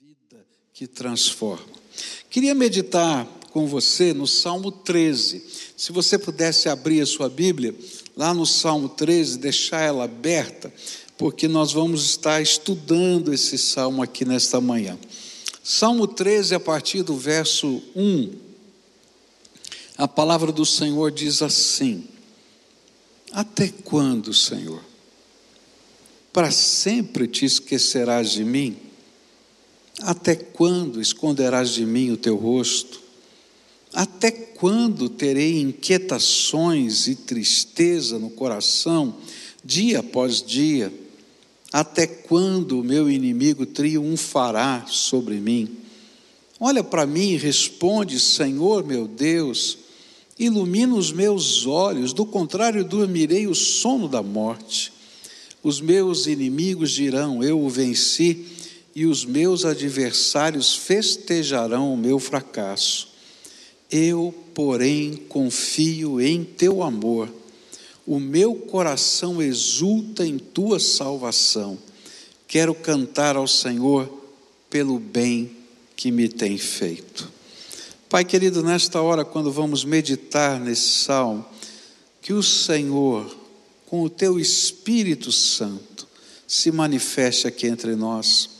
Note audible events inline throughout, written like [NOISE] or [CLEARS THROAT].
vida que transforma. Queria meditar com você no Salmo 13. Se você pudesse abrir a sua Bíblia, lá no Salmo 13, deixar ela aberta, porque nós vamos estar estudando esse salmo aqui nesta manhã. Salmo 13, a partir do verso 1, a palavra do Senhor diz assim: Até quando, Senhor? Para sempre te esquecerás de mim? Até quando esconderás de mim o teu rosto? Até quando terei inquietações e tristeza no coração, dia após dia? Até quando o meu inimigo triunfará sobre mim? Olha para mim e responde, Senhor meu Deus, ilumina os meus olhos, do contrário, dormirei o sono da morte. Os meus inimigos dirão: Eu o venci e os meus adversários festejarão o meu fracasso. Eu, porém, confio em teu amor. O meu coração exulta em tua salvação. Quero cantar ao Senhor pelo bem que me tem feito. Pai querido, nesta hora, quando vamos meditar nesse salmo, que o Senhor, com o teu Espírito Santo, se manifeste aqui entre nós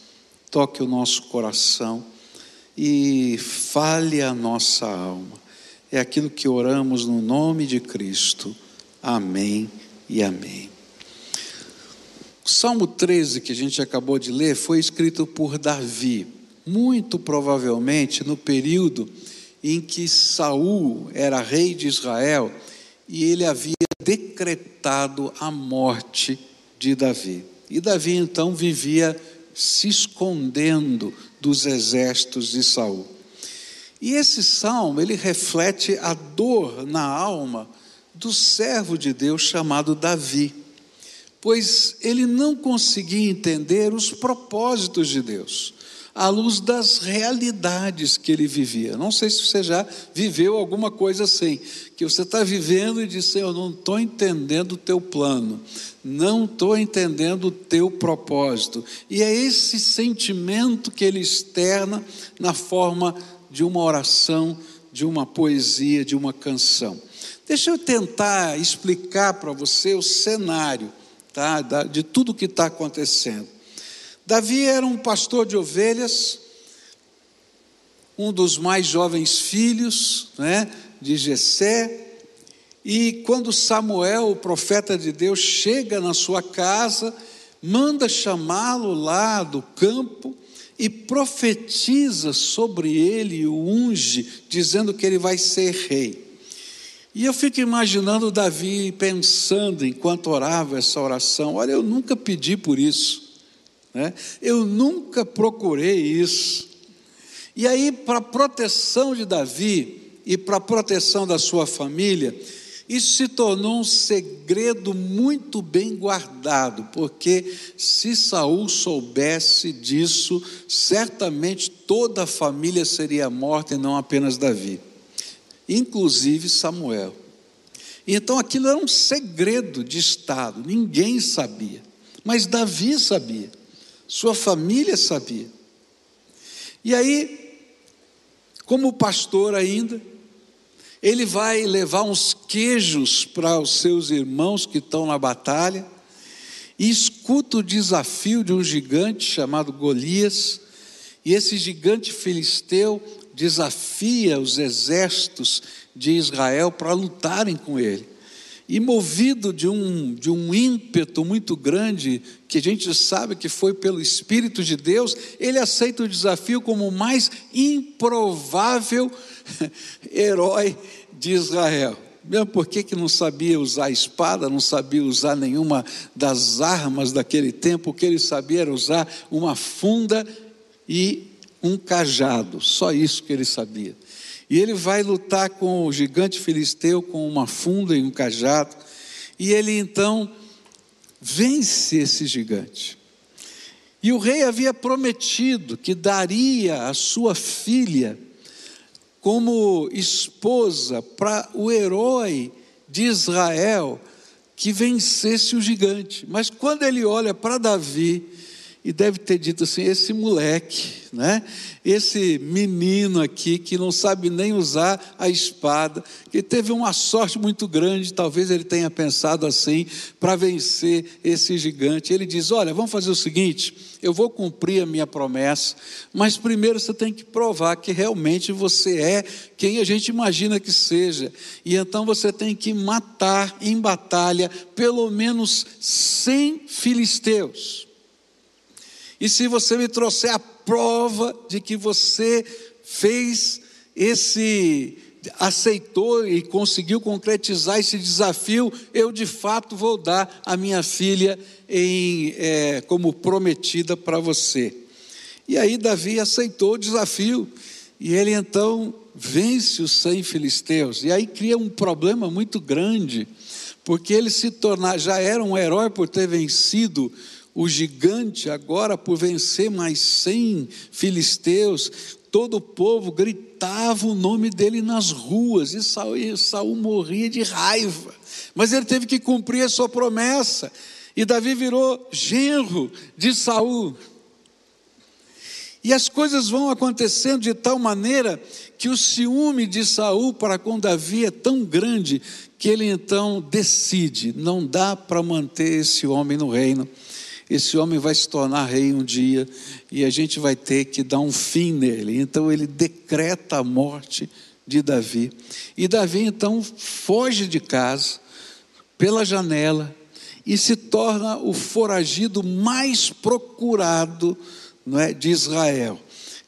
toque o nosso coração e fale a nossa alma. É aquilo que oramos no nome de Cristo. Amém e amém. O Salmo 13, que a gente acabou de ler, foi escrito por Davi, muito provavelmente no período em que Saul era rei de Israel e ele havia decretado a morte de Davi. E Davi então vivia se escondendo dos exércitos de Saul. E esse salmo, ele reflete a dor na alma do servo de Deus chamado Davi, pois ele não conseguia entender os propósitos de Deus à luz das realidades que ele vivia. Não sei se você já viveu alguma coisa assim, que você está vivendo e diz: Eu não estou entendendo o teu plano, não estou entendendo o teu propósito. E é esse sentimento que ele externa na forma de uma oração, de uma poesia, de uma canção. Deixa eu tentar explicar para você o cenário tá, de tudo que está acontecendo. Davi era um pastor de ovelhas, um dos mais jovens filhos né, de Jessé, e quando Samuel, o profeta de Deus, chega na sua casa, manda chamá-lo lá do campo e profetiza sobre ele, o unge, dizendo que ele vai ser rei. E eu fico imaginando Davi pensando enquanto orava essa oração: olha, eu nunca pedi por isso. Né? Eu nunca procurei isso. E aí, para proteção de Davi e para proteção da sua família, isso se tornou um segredo muito bem guardado, porque se Saul soubesse disso, certamente toda a família seria morta e não apenas Davi, inclusive Samuel. Então aquilo era um segredo de Estado, ninguém sabia, mas Davi sabia sua família sabia. E aí, como pastor ainda, ele vai levar uns queijos para os seus irmãos que estão na batalha, e escuta o desafio de um gigante chamado Golias, e esse gigante filisteu desafia os exércitos de Israel para lutarem com ele e movido de um, de um ímpeto muito grande, que a gente sabe que foi pelo Espírito de Deus, ele aceita o desafio como o mais improvável [LAUGHS] herói de Israel. Mesmo porque que não sabia usar espada, não sabia usar nenhuma das armas daquele tempo, o que ele sabia era usar uma funda e um cajado, só isso que ele sabia. E ele vai lutar com o gigante filisteu com uma funda e um cajado. E ele então vence esse gigante. E o rei havia prometido que daria a sua filha como esposa para o herói de Israel que vencesse o gigante. Mas quando ele olha para Davi e deve ter dito assim: esse moleque, né? esse menino aqui que não sabe nem usar a espada, que teve uma sorte muito grande, talvez ele tenha pensado assim, para vencer esse gigante. Ele diz: Olha, vamos fazer o seguinte, eu vou cumprir a minha promessa, mas primeiro você tem que provar que realmente você é quem a gente imagina que seja, e então você tem que matar em batalha pelo menos 100 filisteus. E se você me trouxer a prova de que você fez esse, aceitou e conseguiu concretizar esse desafio, eu de fato vou dar a minha filha em, é, como prometida para você. E aí Davi aceitou o desafio, e ele então vence os cem filisteus, e aí cria um problema muito grande, porque ele se tornar, já era um herói por ter vencido o gigante, agora por vencer mais cem filisteus, todo o povo gritava o nome dele nas ruas, e Saul, Saul morria de raiva, mas ele teve que cumprir a sua promessa, e Davi virou genro de Saul. E as coisas vão acontecendo de tal maneira que o ciúme de Saul para com Davi é tão grande que ele então decide: não dá para manter esse homem no reino esse homem vai se tornar rei um dia e a gente vai ter que dar um fim nele. Então ele decreta a morte de Davi. E Davi então foge de casa pela janela e se torna o foragido mais procurado não é, de Israel.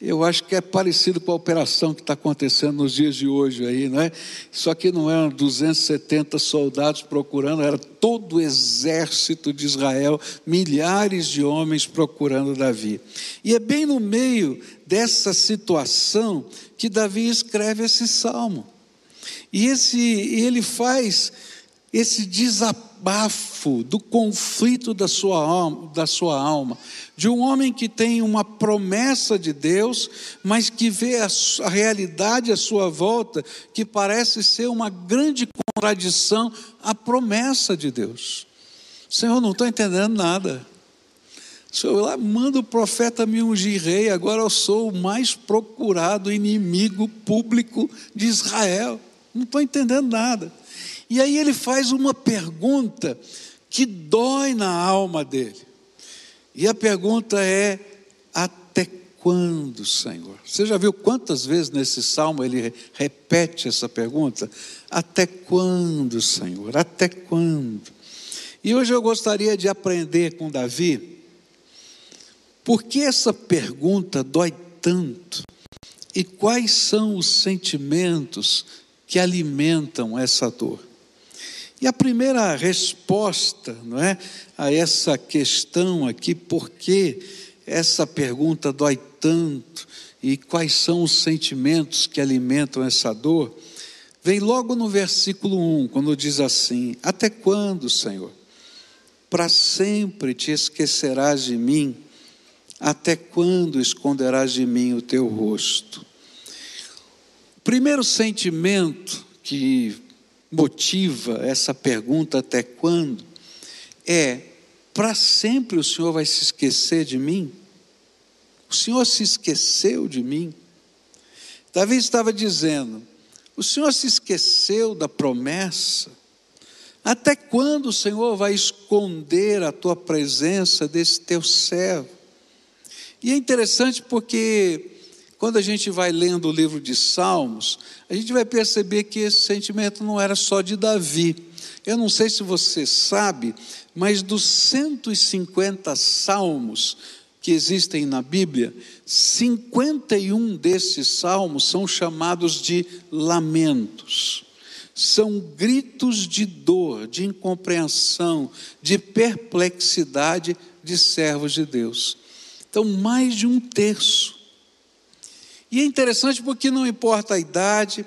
Eu acho que é parecido com a operação que está acontecendo nos dias de hoje aí, não é? Só que não eram 270 soldados procurando, era todo o exército de Israel, milhares de homens procurando Davi. E é bem no meio dessa situação que Davi escreve esse salmo. E esse, ele faz esse desabafo do conflito da sua alma, da sua alma, de um homem que tem uma promessa de Deus, mas que vê a, a realidade à sua volta que parece ser uma grande contradição à promessa de Deus. Senhor, não estou entendendo nada. Senhor, lá manda o profeta me ungir rei, agora eu sou o mais procurado inimigo público de Israel. Não estou entendendo nada. E aí ele faz uma pergunta que dói na alma dele. E a pergunta é: até quando, Senhor? Você já viu quantas vezes nesse salmo ele repete essa pergunta? Até quando, Senhor? Até quando? E hoje eu gostaria de aprender com Davi, por que essa pergunta dói tanto? E quais são os sentimentos que alimentam essa dor? E a primeira resposta não é, a essa questão aqui, por que essa pergunta dói tanto e quais são os sentimentos que alimentam essa dor, vem logo no versículo 1, quando diz assim: Até quando, Senhor? Para sempre te esquecerás de mim? Até quando esconderás de mim o teu rosto? O primeiro sentimento que motiva essa pergunta até quando é: para sempre o Senhor vai se esquecer de mim? O Senhor se esqueceu de mim? Davi estava dizendo: o Senhor se esqueceu da promessa? Até quando o Senhor vai esconder a tua presença desse teu servo? E é interessante porque quando a gente vai lendo o livro de Salmos, a gente vai perceber que esse sentimento não era só de Davi. Eu não sei se você sabe, mas dos 150 salmos que existem na Bíblia, 51 desses salmos são chamados de lamentos. São gritos de dor, de incompreensão, de perplexidade de servos de Deus. Então, mais de um terço e é interessante porque não importa a idade,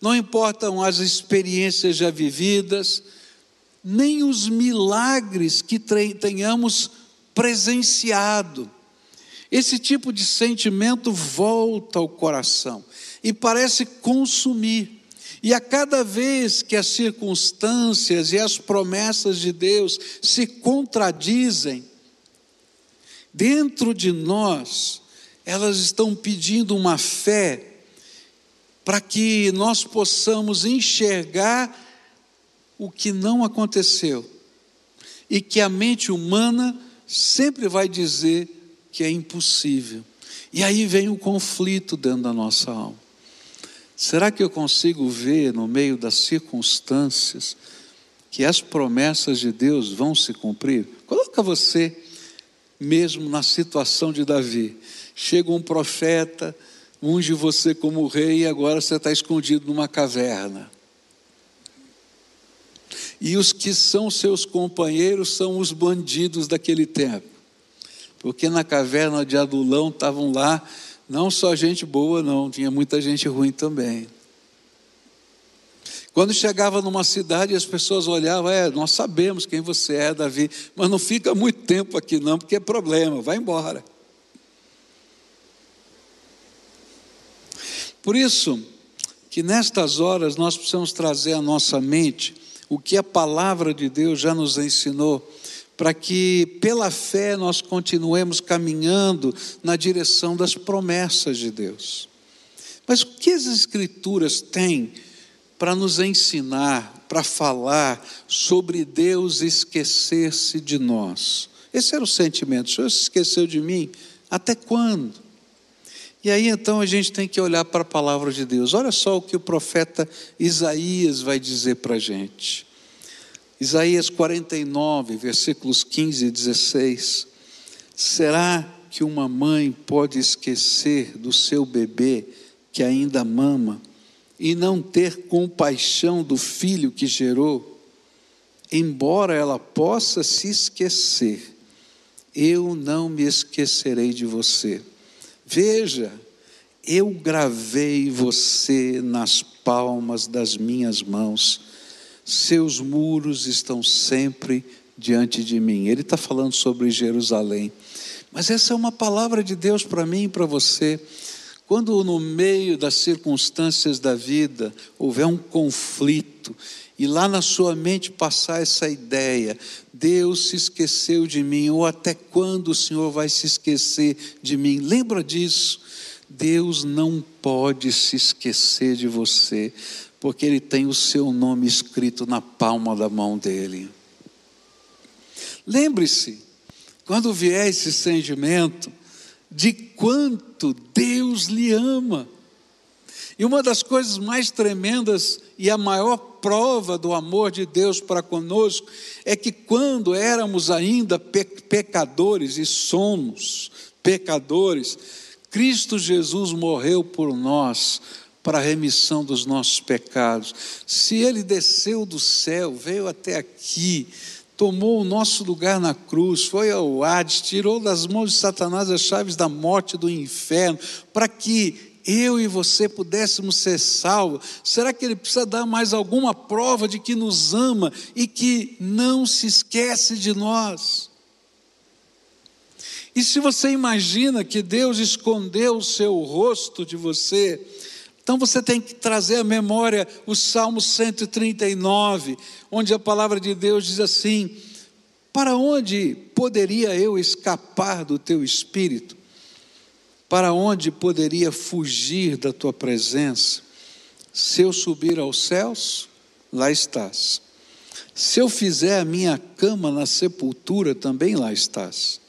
não importam as experiências já vividas, nem os milagres que tenhamos presenciado. Esse tipo de sentimento volta ao coração e parece consumir. E a cada vez que as circunstâncias e as promessas de Deus se contradizem, dentro de nós, elas estão pedindo uma fé para que nós possamos enxergar o que não aconteceu e que a mente humana sempre vai dizer que é impossível. E aí vem o conflito dentro da nossa alma. Será que eu consigo ver no meio das circunstâncias que as promessas de Deus vão se cumprir? Coloca você mesmo na situação de Davi. Chega um profeta, unge você como rei e agora você está escondido numa caverna. E os que são seus companheiros são os bandidos daquele tempo. Porque na caverna de Adulão estavam lá não só gente boa, não, tinha muita gente ruim também. Quando chegava numa cidade, as pessoas olhavam, é, nós sabemos quem você é, Davi, mas não fica muito tempo aqui não, porque é problema, vai embora. Por isso, que nestas horas nós precisamos trazer à nossa mente o que a palavra de Deus já nos ensinou, para que pela fé nós continuemos caminhando na direção das promessas de Deus. Mas o que as Escrituras têm para nos ensinar, para falar sobre Deus esquecer-se de nós. Esse era o sentimento. O Senhor se esqueceu de mim? Até quando? E aí então a gente tem que olhar para a palavra de Deus. Olha só o que o profeta Isaías vai dizer para a gente. Isaías 49, versículos 15 e 16. Será que uma mãe pode esquecer do seu bebê que ainda mama? e não ter compaixão do filho que gerou, embora ela possa se esquecer, eu não me esquecerei de você. Veja, eu gravei você nas palmas das minhas mãos, seus muros estão sempre diante de mim. Ele está falando sobre Jerusalém. Mas essa é uma palavra de Deus para mim e para você. Quando no meio das circunstâncias da vida houver um conflito e lá na sua mente passar essa ideia, Deus se esqueceu de mim, ou até quando o Senhor vai se esquecer de mim? Lembra disso? Deus não pode se esquecer de você, porque Ele tem o seu nome escrito na palma da mão dele. Lembre-se, quando vier esse sentimento, de quanto Deus lhe ama. E uma das coisas mais tremendas e a maior prova do amor de Deus para conosco é que quando éramos ainda pecadores e somos pecadores, Cristo Jesus morreu por nós para a remissão dos nossos pecados. Se ele desceu do céu, veio até aqui, tomou o nosso lugar na cruz, foi ao Hades, tirou das mãos de Satanás as chaves da morte e do inferno, para que eu e você pudéssemos ser salvos. Será que ele precisa dar mais alguma prova de que nos ama e que não se esquece de nós? E se você imagina que Deus escondeu o seu rosto de você, então você tem que trazer à memória o Salmo 139, onde a palavra de Deus diz assim: Para onde poderia eu escapar do teu espírito? Para onde poderia fugir da tua presença? Se eu subir aos céus, lá estás. Se eu fizer a minha cama na sepultura, também lá estás.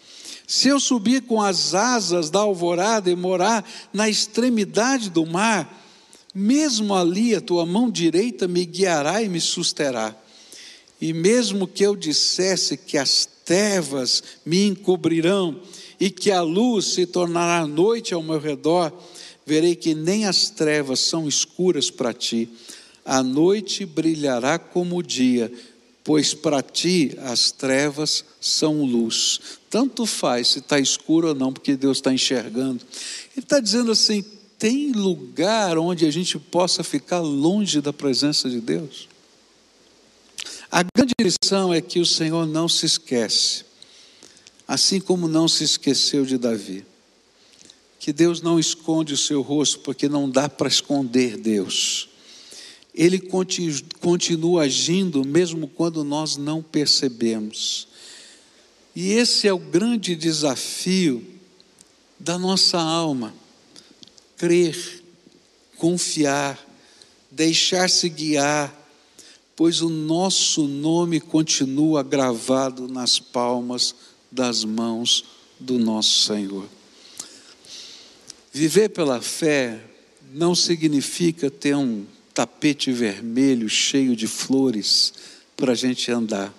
Se eu subir com as asas da alvorada e morar na extremidade do mar, mesmo ali a tua mão direita me guiará e me susterá. E mesmo que eu dissesse que as trevas me encobrirão e que a luz se tornará noite ao meu redor, verei que nem as trevas são escuras para ti. A noite brilhará como o dia, pois para ti as trevas são luz. Tanto faz se está escuro ou não, porque Deus está enxergando. Ele está dizendo assim: tem lugar onde a gente possa ficar longe da presença de Deus? A grande lição é que o Senhor não se esquece, assim como não se esqueceu de Davi. Que Deus não esconde o seu rosto, porque não dá para esconder Deus. Ele continua agindo mesmo quando nós não percebemos. E esse é o grande desafio da nossa alma: crer, confiar, deixar-se guiar, pois o nosso nome continua gravado nas palmas das mãos do nosso Senhor. Viver pela fé não significa ter um tapete vermelho cheio de flores para a gente andar.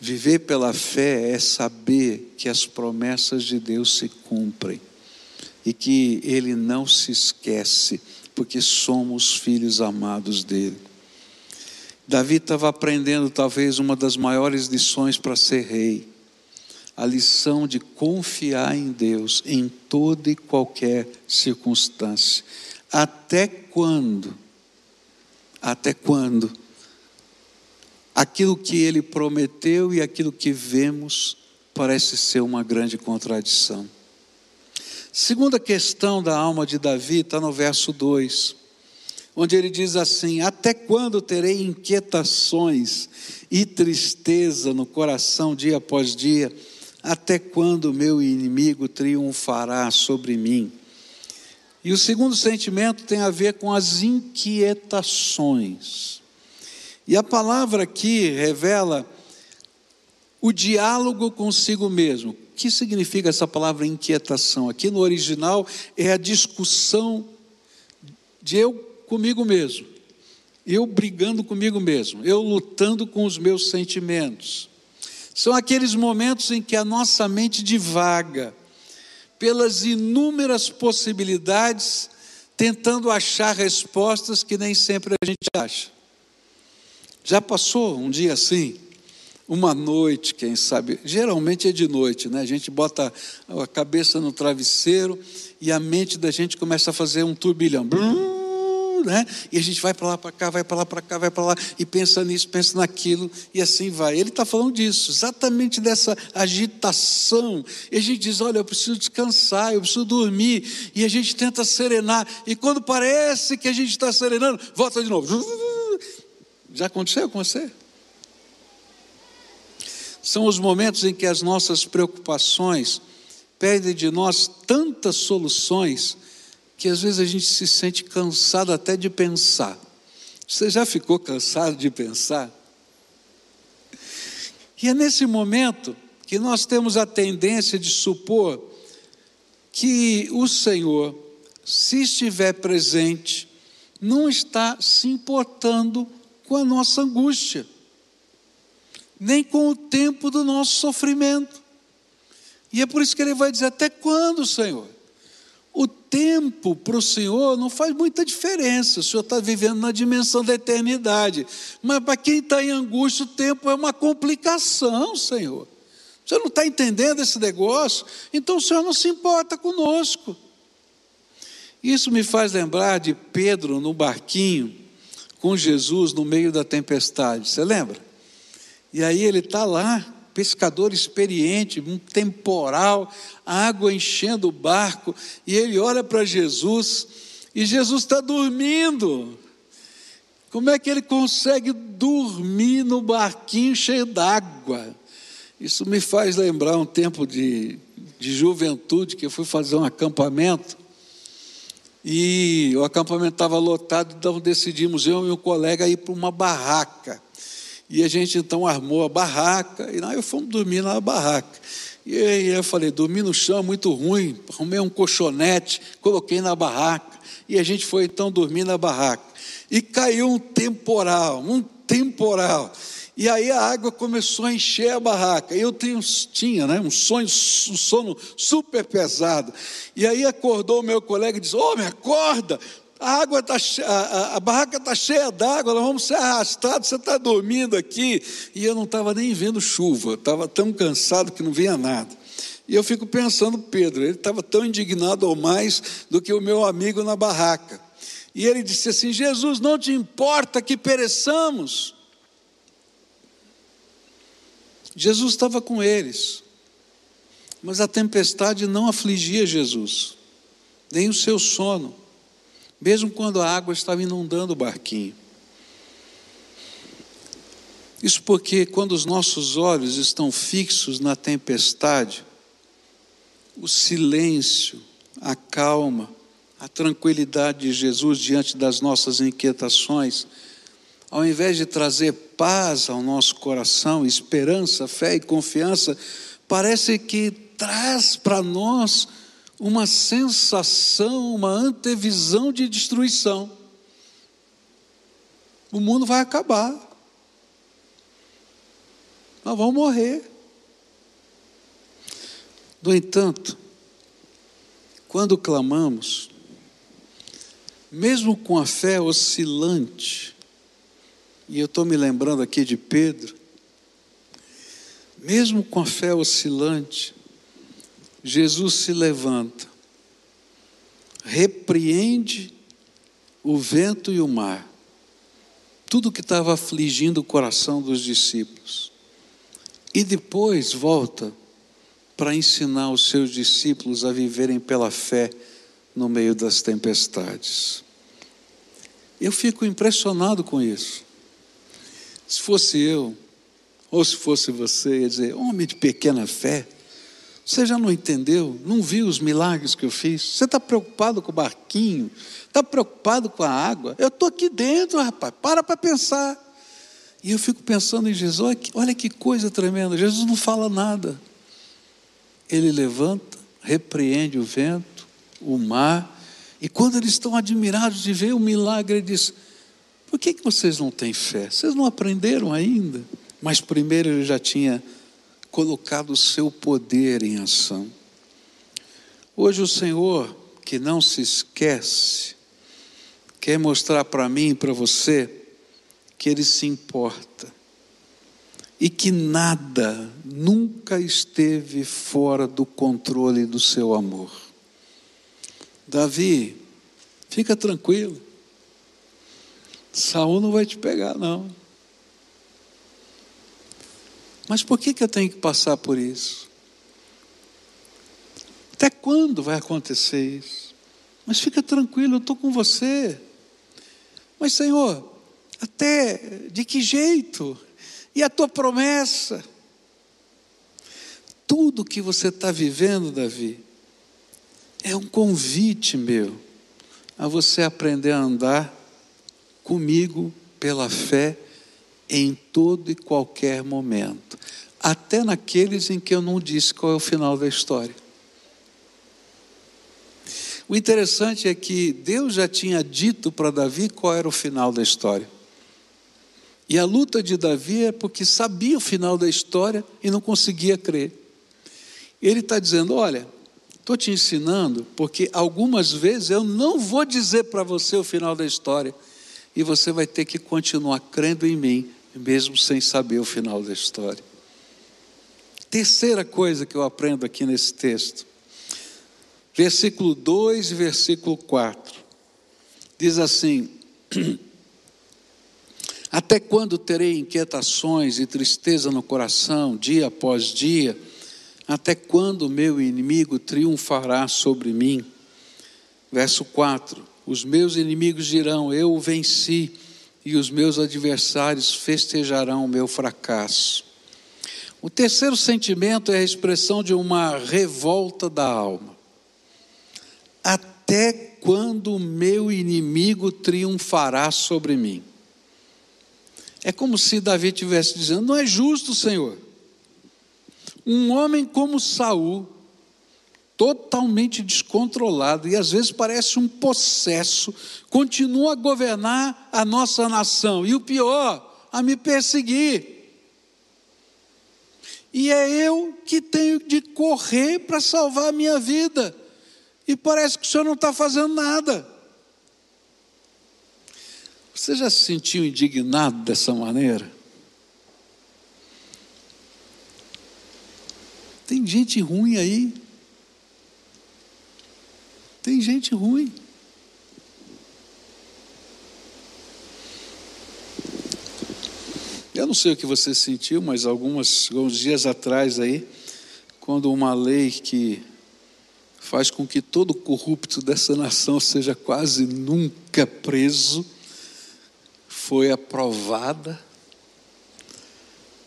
Viver pela fé é saber que as promessas de Deus se cumprem e que Ele não se esquece, porque somos filhos amados dele. Davi estava aprendendo talvez uma das maiores lições para ser rei, a lição de confiar em Deus em toda e qualquer circunstância. Até quando? Até quando? Aquilo que ele prometeu e aquilo que vemos parece ser uma grande contradição. Segunda questão da alma de Davi está no verso 2, onde ele diz assim: Até quando terei inquietações e tristeza no coração dia após dia? Até quando meu inimigo triunfará sobre mim? E o segundo sentimento tem a ver com as inquietações. E a palavra aqui revela o diálogo consigo mesmo. O que significa essa palavra inquietação? Aqui no original é a discussão de eu comigo mesmo, eu brigando comigo mesmo, eu lutando com os meus sentimentos. São aqueles momentos em que a nossa mente divaga pelas inúmeras possibilidades, tentando achar respostas que nem sempre a gente acha. Já passou um dia assim? Uma noite, quem sabe, geralmente é de noite, né? A gente bota a cabeça no travesseiro e a mente da gente começa a fazer um turbilhão. Blum, né? E a gente vai para lá, para cá, vai para lá, para cá, vai para lá, e pensa nisso, pensa naquilo, e assim vai. Ele está falando disso, exatamente dessa agitação. E a gente diz: olha, eu preciso descansar, eu preciso dormir, e a gente tenta serenar, e quando parece que a gente está serenando, volta de novo. Já aconteceu com você? São os momentos em que as nossas preocupações pedem de nós tantas soluções que às vezes a gente se sente cansado até de pensar. Você já ficou cansado de pensar? E é nesse momento que nós temos a tendência de supor que o Senhor, se estiver presente, não está se importando com a nossa angústia, nem com o tempo do nosso sofrimento. E é por isso que ele vai dizer: Até quando, Senhor? Tempo para o Senhor não faz muita diferença, o Senhor está vivendo na dimensão da eternidade. Mas para quem está em angústia, o tempo é uma complicação, Senhor. Você não está entendendo esse negócio? Então o Senhor não se importa conosco. Isso me faz lembrar de Pedro no barquinho com Jesus no meio da tempestade. Você lembra? E aí ele está lá pescador experiente, um temporal, água enchendo o barco, e ele olha para Jesus, e Jesus está dormindo. Como é que ele consegue dormir no barquinho cheio d'água? Isso me faz lembrar um tempo de, de juventude que eu fui fazer um acampamento. E o acampamento estava lotado, então decidimos, eu e um colega, ir para uma barraca. E a gente então armou a barraca, e aí fomos dormir na barraca. E aí eu falei, dormir no chão muito ruim, arrumei um colchonete, coloquei na barraca, e a gente foi então dormir na barraca. E caiu um temporal, um temporal. E aí a água começou a encher a barraca. Eu tenho, tinha né, um, sonho, um sono super pesado. E aí acordou o meu colega e disse: Homem, acorda, a água está a, a, barraca está cheia d'água, nós vamos ser arrastados, você está dormindo aqui. E eu não estava nem vendo chuva, estava tão cansado que não via nada. E eu fico pensando, Pedro, ele estava tão indignado ou mais do que o meu amigo na barraca. E ele disse assim: Jesus, não te importa que pereçamos. Jesus estava com eles, mas a tempestade não afligia Jesus, nem o seu sono mesmo quando a água estava inundando o barquinho. Isso porque quando os nossos olhos estão fixos na tempestade, o silêncio, a calma, a tranquilidade de Jesus diante das nossas inquietações, ao invés de trazer paz ao nosso coração, esperança, fé e confiança, parece que traz para nós uma sensação, uma antevisão de destruição. O mundo vai acabar. Nós vamos morrer. No entanto, quando clamamos, mesmo com a fé oscilante, e eu estou me lembrando aqui de Pedro, mesmo com a fé oscilante, Jesus se levanta, repreende o vento e o mar, tudo que estava afligindo o coração dos discípulos, e depois volta para ensinar os seus discípulos a viverem pela fé no meio das tempestades. Eu fico impressionado com isso. Se fosse eu, ou se fosse você, ia dizer: homem de pequena fé, você já não entendeu? Não viu os milagres que eu fiz? Você está preocupado com o barquinho? Está preocupado com a água? Eu estou aqui dentro, rapaz, para para pensar. E eu fico pensando em Jesus, olha que, coisa tremenda. Jesus não fala nada ele levanta, repreende o vento, o mar, e quando eles estão admirados de ver o milagre, ele diz: Por que, que vocês não têm fé? Vocês não aprenderam ainda? Mas primeiro ele já tinha colocado o seu poder em ação. Hoje o Senhor, que não se esquece, quer mostrar para mim e para você que Ele se importa e que nada nunca esteve fora do controle do seu amor. Davi, fica tranquilo. Saul não vai te pegar, não. Mas por que, que eu tenho que passar por isso? Até quando vai acontecer isso? Mas fica tranquilo, eu estou com você. Mas, Senhor, até de que jeito? E a tua promessa? Tudo que você está vivendo, Davi, é um convite meu a você aprender a andar comigo pela fé em todo e qualquer momento, até naqueles em que eu não disse qual é o final da história. O interessante é que Deus já tinha dito para Davi qual era o final da história. E a luta de Davi é porque sabia o final da história e não conseguia crer. Ele está dizendo: Olha, estou te ensinando, porque algumas vezes eu não vou dizer para você o final da história, e você vai ter que continuar crendo em mim, mesmo sem saber o final da história. Terceira coisa que eu aprendo aqui nesse texto, versículo 2 e versículo 4, diz assim. [CLEARS THROAT] Até quando terei inquietações e tristeza no coração, dia após dia? Até quando meu inimigo triunfará sobre mim? Verso 4: Os meus inimigos dirão: Eu o venci, e os meus adversários festejarão o meu fracasso. O terceiro sentimento é a expressão de uma revolta da alma. Até quando o meu inimigo triunfará sobre mim? É como se Davi estivesse dizendo: não é justo, Senhor. Um homem como Saul, totalmente descontrolado e às vezes parece um possesso, continua a governar a nossa nação e o pior, a me perseguir. E é eu que tenho de correr para salvar a minha vida. E parece que o senhor não está fazendo nada. Você já se sentiu indignado dessa maneira? Tem gente ruim aí. Tem gente ruim. Eu não sei o que você sentiu, mas algumas, alguns dias atrás aí, quando uma lei que faz com que todo corrupto dessa nação seja quase nunca preso, foi aprovada.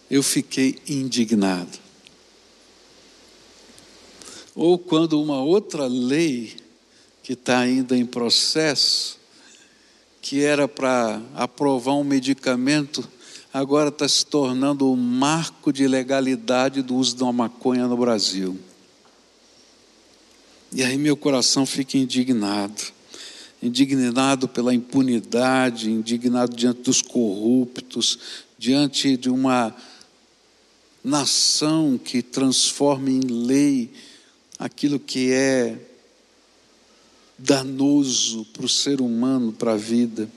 eu fiquei indignado. Ou quando uma outra lei que está ainda em processo, que era para aprovar um medicamento, agora está se tornando um marco de legalidade do uso da maconha no Brasil. E aí meu coração fica indignado. Indignado pela impunidade, indignado diante dos corruptos, diante de uma nação que transforma em lei aquilo que é danoso para o ser humano, para a vida.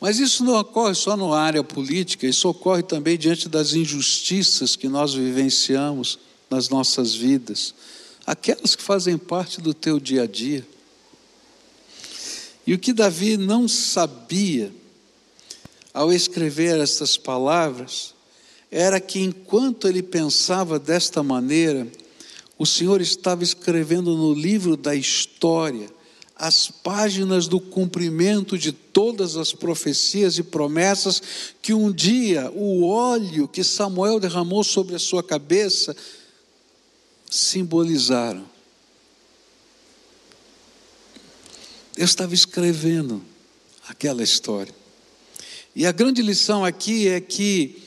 Mas isso não ocorre só na área política, isso ocorre também diante das injustiças que nós vivenciamos nas nossas vidas, aquelas que fazem parte do teu dia a dia. E o que Davi não sabia ao escrever estas palavras era que enquanto ele pensava desta maneira, o Senhor estava escrevendo no livro da história as páginas do cumprimento de todas as profecias e promessas que um dia o óleo que Samuel derramou sobre a sua cabeça simbolizaram. Eu estava escrevendo aquela história. E a grande lição aqui é que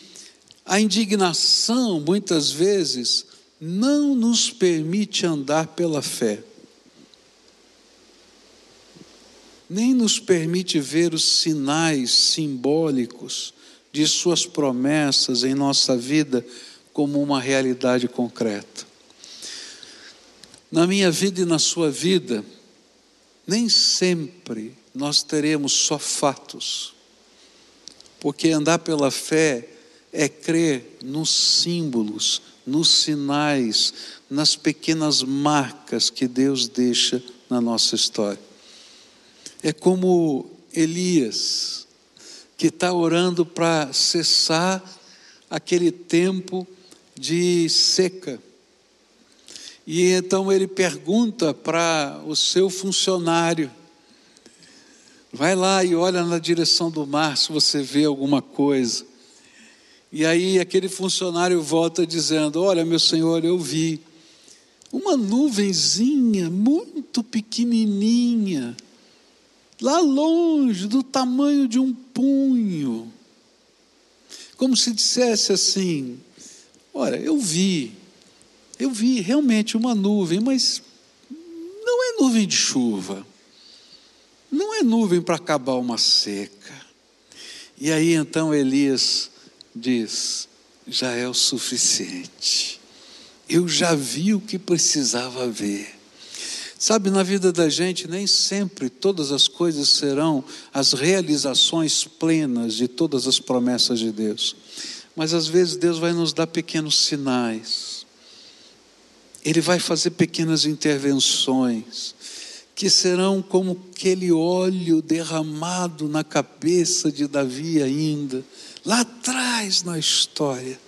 a indignação, muitas vezes, não nos permite andar pela fé, nem nos permite ver os sinais simbólicos de Suas promessas em nossa vida como uma realidade concreta. Na minha vida e na sua vida, nem sempre nós teremos só fatos, porque andar pela fé é crer nos símbolos, nos sinais, nas pequenas marcas que Deus deixa na nossa história. É como Elias, que está orando para cessar aquele tempo de seca. E então ele pergunta para o seu funcionário: vai lá e olha na direção do mar se você vê alguma coisa. E aí aquele funcionário volta dizendo: Olha, meu senhor, eu vi uma nuvenzinha muito pequenininha, lá longe, do tamanho de um punho. Como se dissesse assim: Olha, eu vi, eu vi realmente uma nuvem, mas não é nuvem de chuva, não é nuvem para acabar uma seca. E aí então Elias diz: já é o suficiente. Eu já vi o que precisava ver. Sabe, na vida da gente, nem sempre todas as coisas serão as realizações plenas de todas as promessas de Deus. Mas às vezes Deus vai nos dar pequenos sinais, Ele vai fazer pequenas intervenções, que serão como aquele óleo derramado na cabeça de Davi ainda, lá atrás na história,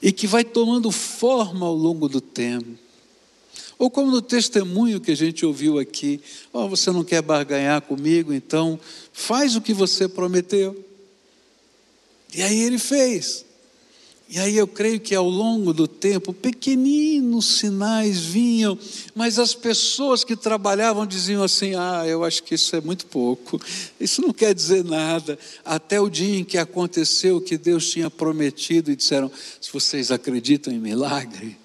e que vai tomando forma ao longo do tempo. Ou como no testemunho que a gente ouviu aqui, oh, você não quer barganhar comigo, então faz o que você prometeu. E aí ele fez. E aí eu creio que ao longo do tempo, pequeninos sinais vinham, mas as pessoas que trabalhavam diziam assim: ah, eu acho que isso é muito pouco, isso não quer dizer nada. Até o dia em que aconteceu o que Deus tinha prometido e disseram: se vocês acreditam em milagre,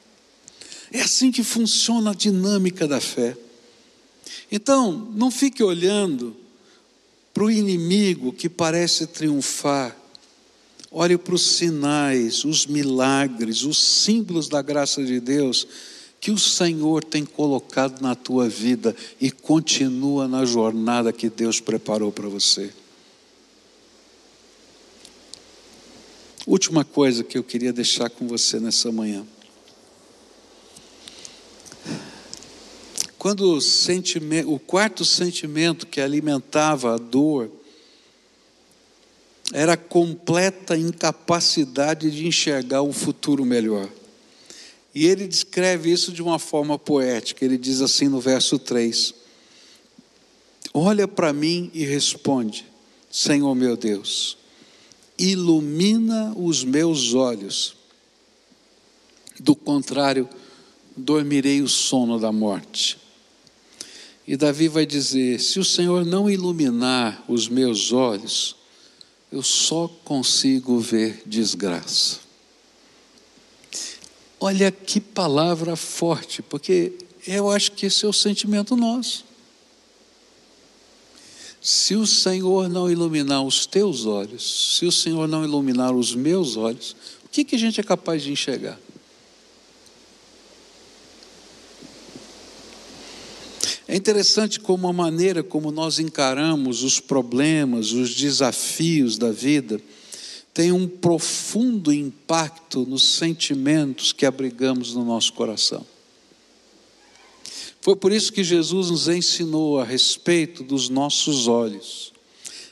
é assim que funciona a dinâmica da fé. Então, não fique olhando para o inimigo que parece triunfar Olhe para os sinais, os milagres, os símbolos da graça de Deus que o Senhor tem colocado na tua vida e continua na jornada que Deus preparou para você. Última coisa que eu queria deixar com você nessa manhã. Quando o, o quarto sentimento que alimentava a dor era a completa incapacidade de enxergar um futuro melhor. E ele descreve isso de uma forma poética. Ele diz assim no verso 3: Olha para mim e responde, Senhor meu Deus, ilumina os meus olhos. Do contrário, dormirei o sono da morte. E Davi vai dizer: se o Senhor não iluminar os meus olhos, eu só consigo ver desgraça. Olha que palavra forte, porque eu acho que esse é o sentimento nosso. Se o Senhor não iluminar os teus olhos, se o Senhor não iluminar os meus olhos, o que, que a gente é capaz de enxergar? É interessante como a maneira como nós encaramos os problemas, os desafios da vida, tem um profundo impacto nos sentimentos que abrigamos no nosso coração. Foi por isso que Jesus nos ensinou a respeito dos nossos olhos.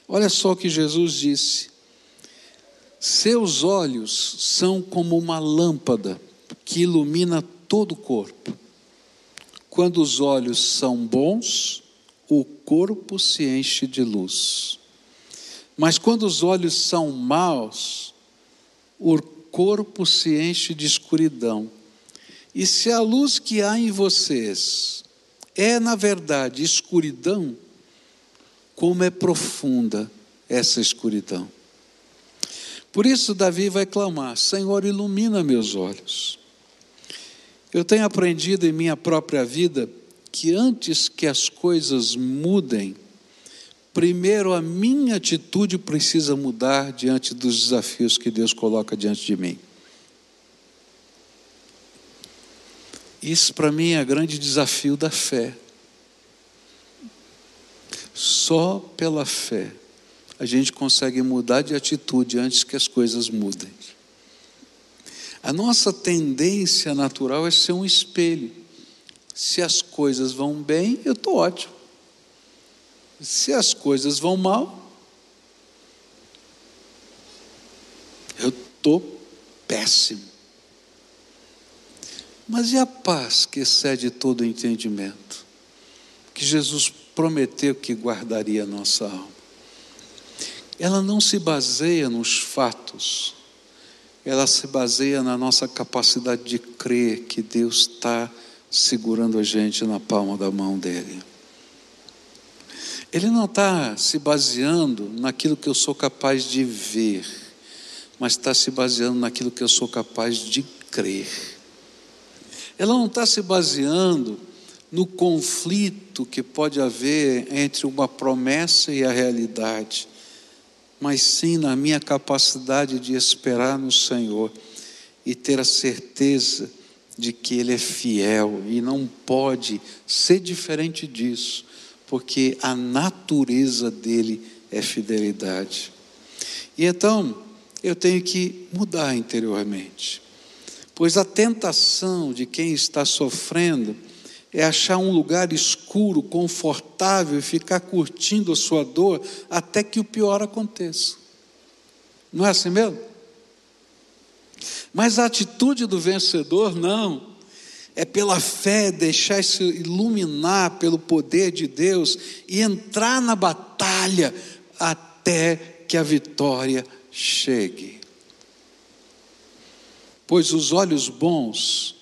Olha só o que Jesus disse: Seus olhos são como uma lâmpada que ilumina todo o corpo. Quando os olhos são bons, o corpo se enche de luz. Mas quando os olhos são maus, o corpo se enche de escuridão. E se a luz que há em vocês é, na verdade, escuridão, como é profunda essa escuridão. Por isso, Davi vai clamar: Senhor, ilumina meus olhos. Eu tenho aprendido em minha própria vida que antes que as coisas mudem, primeiro a minha atitude precisa mudar diante dos desafios que Deus coloca diante de mim. Isso para mim é grande desafio da fé. Só pela fé a gente consegue mudar de atitude antes que as coisas mudem. A nossa tendência natural é ser um espelho. Se as coisas vão bem, eu estou ótimo. Se as coisas vão mal, eu estou péssimo. Mas e a paz que excede todo entendimento? Que Jesus prometeu que guardaria a nossa alma. Ela não se baseia nos fatos, ela se baseia na nossa capacidade de crer que Deus está segurando a gente na palma da mão dele. Ele não está se baseando naquilo que eu sou capaz de ver, mas está se baseando naquilo que eu sou capaz de crer. Ela não está se baseando no conflito que pode haver entre uma promessa e a realidade mas sim na minha capacidade de esperar no Senhor e ter a certeza de que Ele é fiel e não pode ser diferente disso, porque a natureza dele é fidelidade. E então, eu tenho que mudar interiormente, pois a tentação de quem está sofrendo é achar um lugar escuro, confortável e ficar curtindo a sua dor até que o pior aconteça. Não é assim mesmo? Mas a atitude do vencedor não. É pela fé deixar-se iluminar pelo poder de Deus e entrar na batalha até que a vitória chegue. Pois os olhos bons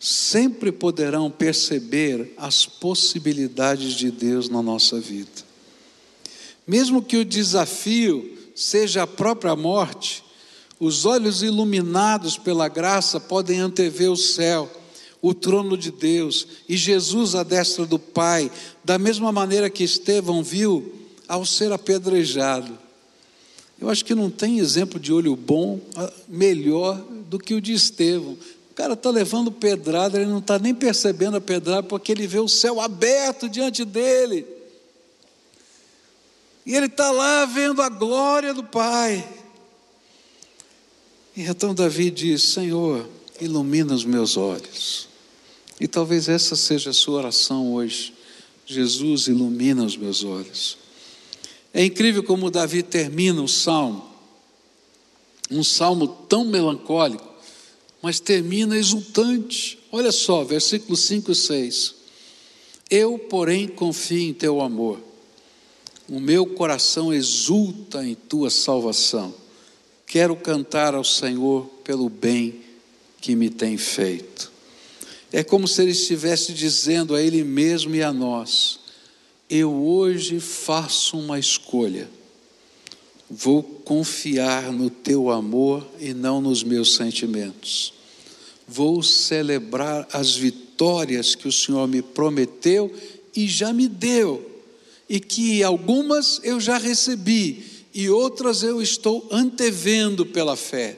sempre poderão perceber as possibilidades de Deus na nossa vida. Mesmo que o desafio seja a própria morte, os olhos iluminados pela graça podem antever o céu, o trono de Deus e Jesus à destra do Pai, da mesma maneira que Estevão viu ao ser apedrejado. Eu acho que não tem exemplo de olho bom ah, melhor do que o de Estevão cara está levando pedrada, ele não está nem percebendo a pedrada, porque ele vê o céu aberto diante dele. E ele está lá vendo a glória do Pai. E então Davi diz: Senhor, ilumina os meus olhos. E talvez essa seja a sua oração hoje. Jesus, ilumina os meus olhos. É incrível como Davi termina o salmo, um salmo tão melancólico mas termina exultante. Olha só, versículos 5 e 6. Eu, porém, confio em teu amor. O meu coração exulta em tua salvação. Quero cantar ao Senhor pelo bem que me tem feito. É como se ele estivesse dizendo a ele mesmo e a nós: Eu hoje faço uma escolha. Vou confiar no teu amor e não nos meus sentimentos. Vou celebrar as vitórias que o Senhor me prometeu e já me deu, e que algumas eu já recebi e outras eu estou antevendo pela fé.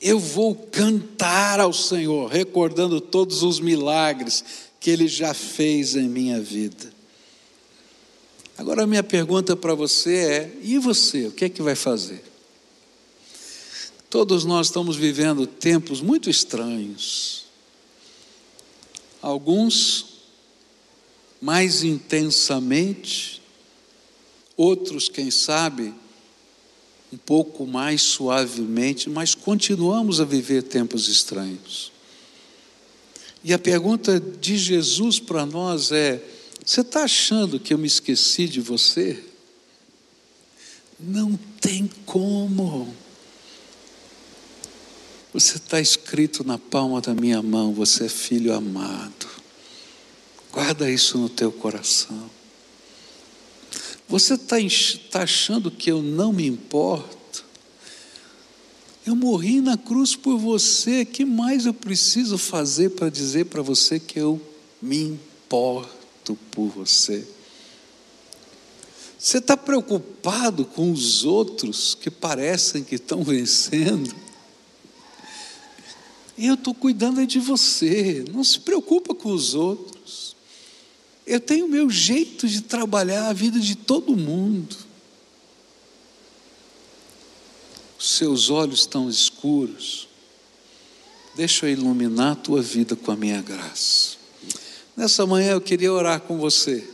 Eu vou cantar ao Senhor, recordando todos os milagres que Ele já fez em minha vida. Agora, a minha pergunta para você é: e você, o que é que vai fazer? Todos nós estamos vivendo tempos muito estranhos. Alguns mais intensamente, outros, quem sabe, um pouco mais suavemente, mas continuamos a viver tempos estranhos. E a pergunta de Jesus para nós é: você está achando que eu me esqueci de você? Não tem como. Você está escrito na palma da minha mão, você é filho amado. Guarda isso no teu coração. Você está tá achando que eu não me importo? Eu morri na cruz por você. que mais eu preciso fazer para dizer para você que eu me importo por você? Você está preocupado com os outros que parecem que estão vencendo? Eu estou cuidando de você. Não se preocupa com os outros. Eu tenho o meu jeito de trabalhar a vida de todo mundo. Seus olhos estão escuros. Deixa eu iluminar a tua vida com a minha graça. Nessa manhã eu queria orar com você.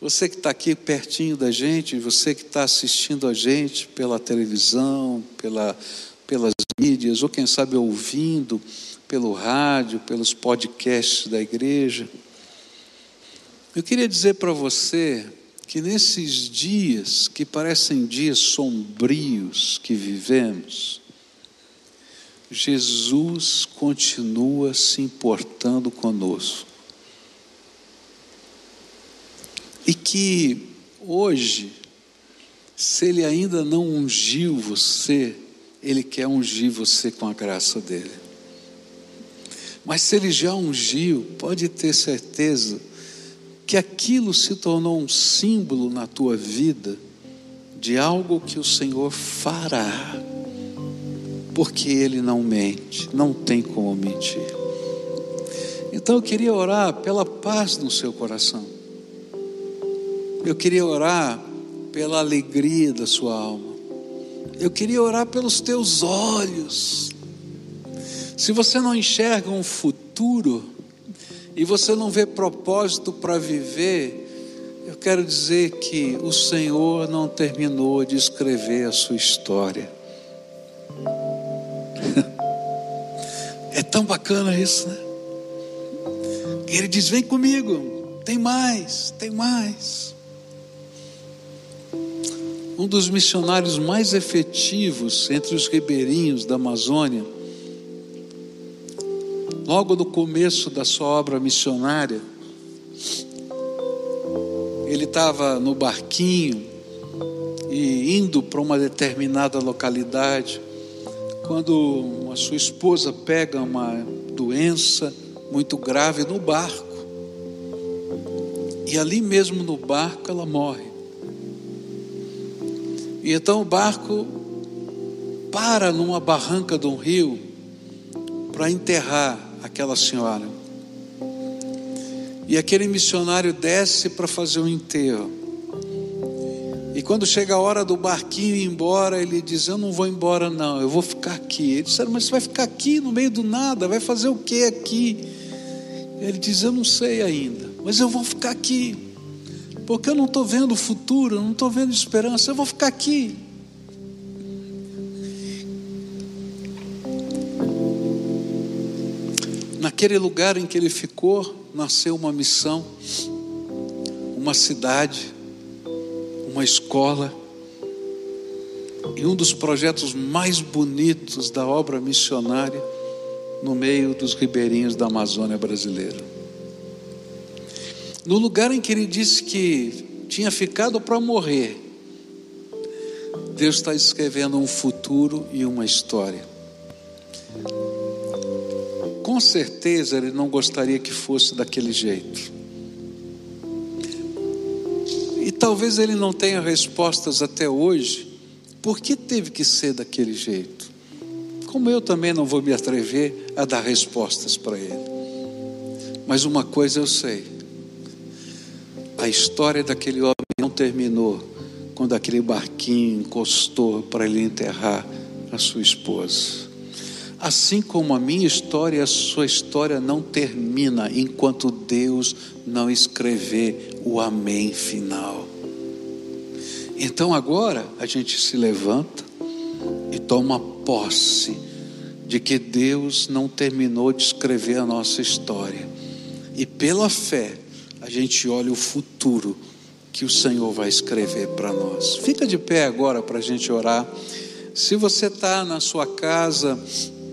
Você que está aqui pertinho da gente, você que está assistindo a gente pela televisão, pela, pelas mídias, ou quem sabe ouvindo pelo rádio, pelos podcasts da igreja. Eu queria dizer para você que nesses dias que parecem dias sombrios que vivemos, Jesus continua se importando conosco. E que hoje, se Ele ainda não ungiu você, Ele quer ungir você com a graça dele. Mas se Ele já ungiu, pode ter certeza que aquilo se tornou um símbolo na tua vida de algo que o Senhor fará, porque Ele não mente, não tem como mentir. Então eu queria orar pela paz no seu coração, eu queria orar pela alegria da sua alma, eu queria orar pelos teus olhos. Se você não enxerga um futuro, e você não vê propósito para viver, eu quero dizer que o Senhor não terminou de escrever a sua história. [LAUGHS] É tão bacana isso, né? Ele diz: Vem comigo, tem mais, tem mais. Um dos missionários mais efetivos entre os ribeirinhos da Amazônia logo no começo da sua obra missionária, ele estava no barquinho e indo para uma determinada localidade, quando a sua esposa pega uma doença muito grave no barco. E ali mesmo no barco ela morre. E então o barco para numa barranca de um rio para enterrar aquela senhora. E aquele missionário desce para fazer um enterro. E quando chega a hora do barquinho ir embora, ele diz: Eu não vou embora, não, eu vou ficar aqui. Ele disse: Mas você vai ficar aqui no meio do nada? Vai fazer o que aqui? Ele diz: Eu não sei ainda, mas eu vou ficar aqui, porque eu não estou vendo o futuro, não estou vendo esperança, eu vou ficar aqui. Naquele lugar em que ele ficou, nasceu uma missão, uma cidade, uma escola. e um dos projetos mais bonitos da obra missionária no meio dos ribeirinhos da Amazônia brasileira. No lugar em que ele disse que tinha ficado para morrer, Deus está escrevendo um futuro e uma história. Com certeza ele não gostaria que fosse daquele jeito. E talvez ele não tenha respostas até hoje, por que teve que ser daquele jeito? Como eu também não vou me atrever a dar respostas para ele. Mas uma coisa eu sei: a história daquele homem não terminou quando aquele barquinho encostou para ele enterrar a sua esposa. Assim como a minha história, a sua história não termina enquanto Deus não escrever o amém final. Então agora a gente se levanta e toma posse de que Deus não terminou de escrever a nossa história. E pela fé, a gente olha o futuro que o Senhor vai escrever para nós. Fica de pé agora para a gente orar. Se você está na sua casa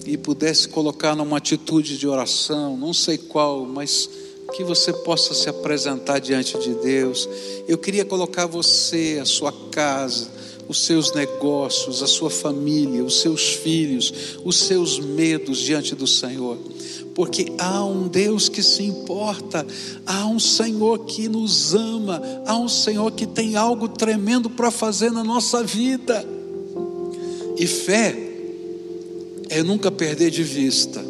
e pudesse colocar numa atitude de oração, não sei qual, mas que você possa se apresentar diante de Deus. Eu queria colocar você, a sua casa, os seus negócios, a sua família, os seus filhos, os seus medos diante do Senhor. Porque há um Deus que se importa, há um Senhor que nos ama, há um Senhor que tem algo tremendo para fazer na nossa vida. E fé é nunca perder de vista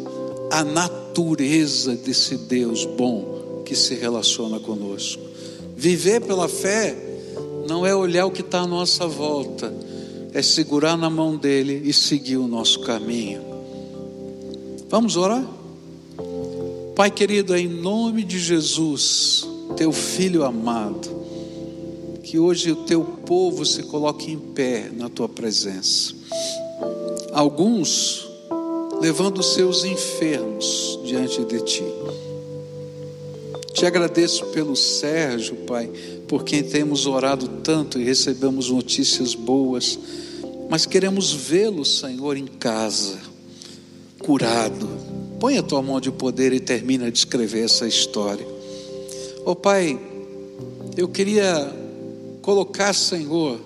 a natureza desse Deus bom que se relaciona conosco. Viver pela fé não é olhar o que está à nossa volta, é segurar na mão dele e seguir o nosso caminho. Vamos orar? Pai querido, em nome de Jesus, teu filho amado, que hoje o teu povo se coloque em pé na tua presença. Alguns levando seus enfermos diante de ti. Te agradeço pelo Sérgio, Pai, por quem temos orado tanto e recebemos notícias boas, mas queremos vê-lo, Senhor, em casa, curado. Põe a tua mão de poder e termina de escrever essa história. Oh Pai, eu queria colocar, Senhor,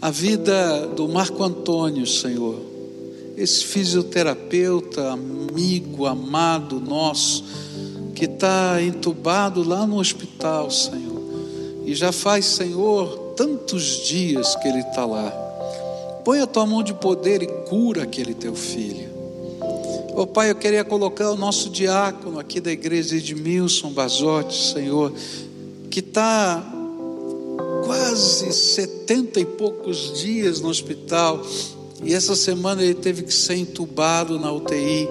a vida do Marco Antônio, Senhor esse fisioterapeuta, amigo, amado nosso, que está entubado lá no hospital, Senhor, e já faz, Senhor, tantos dias que ele está lá. Põe a tua mão de poder e cura aquele teu filho. Oh, Pai, eu queria colocar o nosso diácono aqui da igreja Edmilson Bazotti, Senhor, que está quase setenta e poucos dias no hospital e essa semana ele teve que ser entubado na UTI.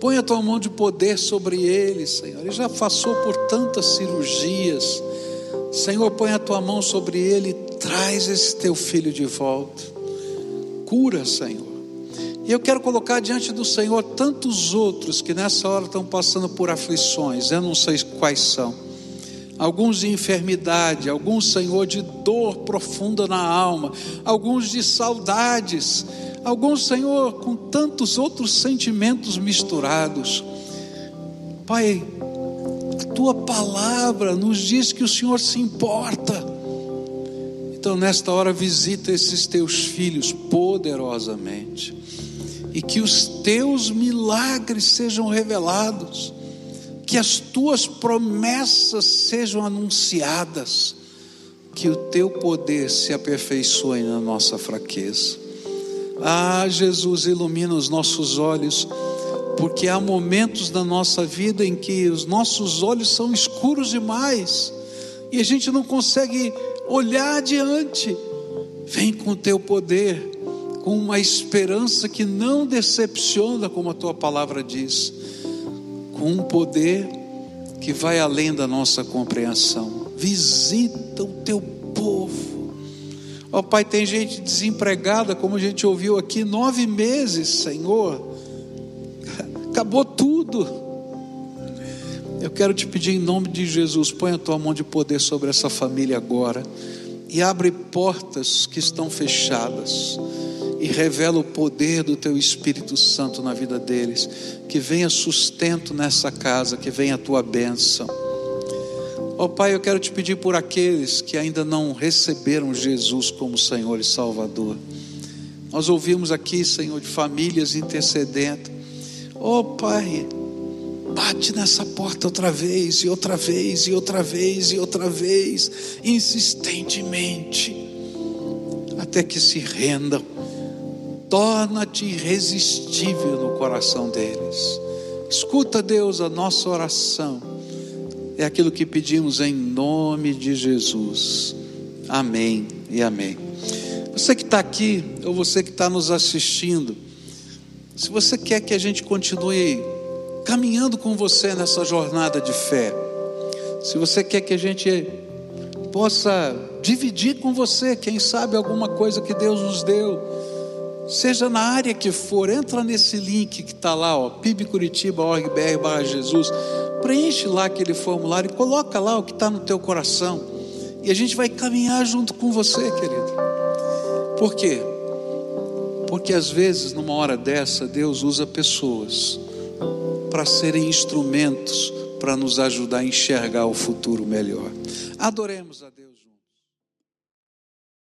Põe a tua mão de poder sobre ele, Senhor. Ele já passou por tantas cirurgias. Senhor, põe a tua mão sobre ele e traz esse teu filho de volta. Cura, Senhor. E eu quero colocar diante do Senhor tantos outros que nessa hora estão passando por aflições, eu não sei quais são. Alguns de enfermidade, alguns, Senhor, de dor profunda na alma, alguns de saudades, alguns, Senhor, com tantos outros sentimentos misturados. Pai, a tua palavra nos diz que o Senhor se importa. Então, nesta hora, visita esses teus filhos poderosamente, e que os teus milagres sejam revelados, que as tuas promessas sejam anunciadas, que o teu poder se aperfeiçoe na nossa fraqueza. Ah, Jesus, ilumina os nossos olhos, porque há momentos da nossa vida em que os nossos olhos são escuros demais e a gente não consegue olhar adiante. Vem com o teu poder, com uma esperança que não decepciona, como a tua palavra diz, com um poder que vai além da nossa compreensão. Visita o teu povo. Ó oh, Pai, tem gente desempregada, como a gente ouviu aqui, nove meses, Senhor. Acabou tudo. Eu quero te pedir em nome de Jesus, põe a tua mão de poder sobre essa família agora. e abre portas que estão fechadas e revela o poder do teu Espírito Santo na vida deles. Que venha sustento nessa casa, que venha a tua bênção. Ó oh, Pai, eu quero te pedir por aqueles que ainda não receberam Jesus como Senhor e Salvador. Nós ouvimos aqui, Senhor, de famílias intercedendo. Ó oh, Pai, bate nessa porta outra vez, e outra vez, e outra vez, e outra vez, insistentemente, até que se rendam torna-te irresistível no coração deles. Escuta, Deus, a nossa oração. É aquilo que pedimos em nome de Jesus. Amém e amém. Você que está aqui, ou você que está nos assistindo, se você quer que a gente continue caminhando com você nessa jornada de fé, se você quer que a gente possa dividir com você, quem sabe, alguma coisa que Deus nos deu, seja na área que for, entra nesse link que está lá, ó, pibcuritiba.org.br Jesus, preenche lá aquele formulário e coloca lá o que está no teu coração, e a gente vai caminhar junto com você, querido. Por quê? Porque às vezes, numa hora dessa, Deus usa pessoas para serem instrumentos para nos ajudar a enxergar o futuro melhor. Adoremos a Deus.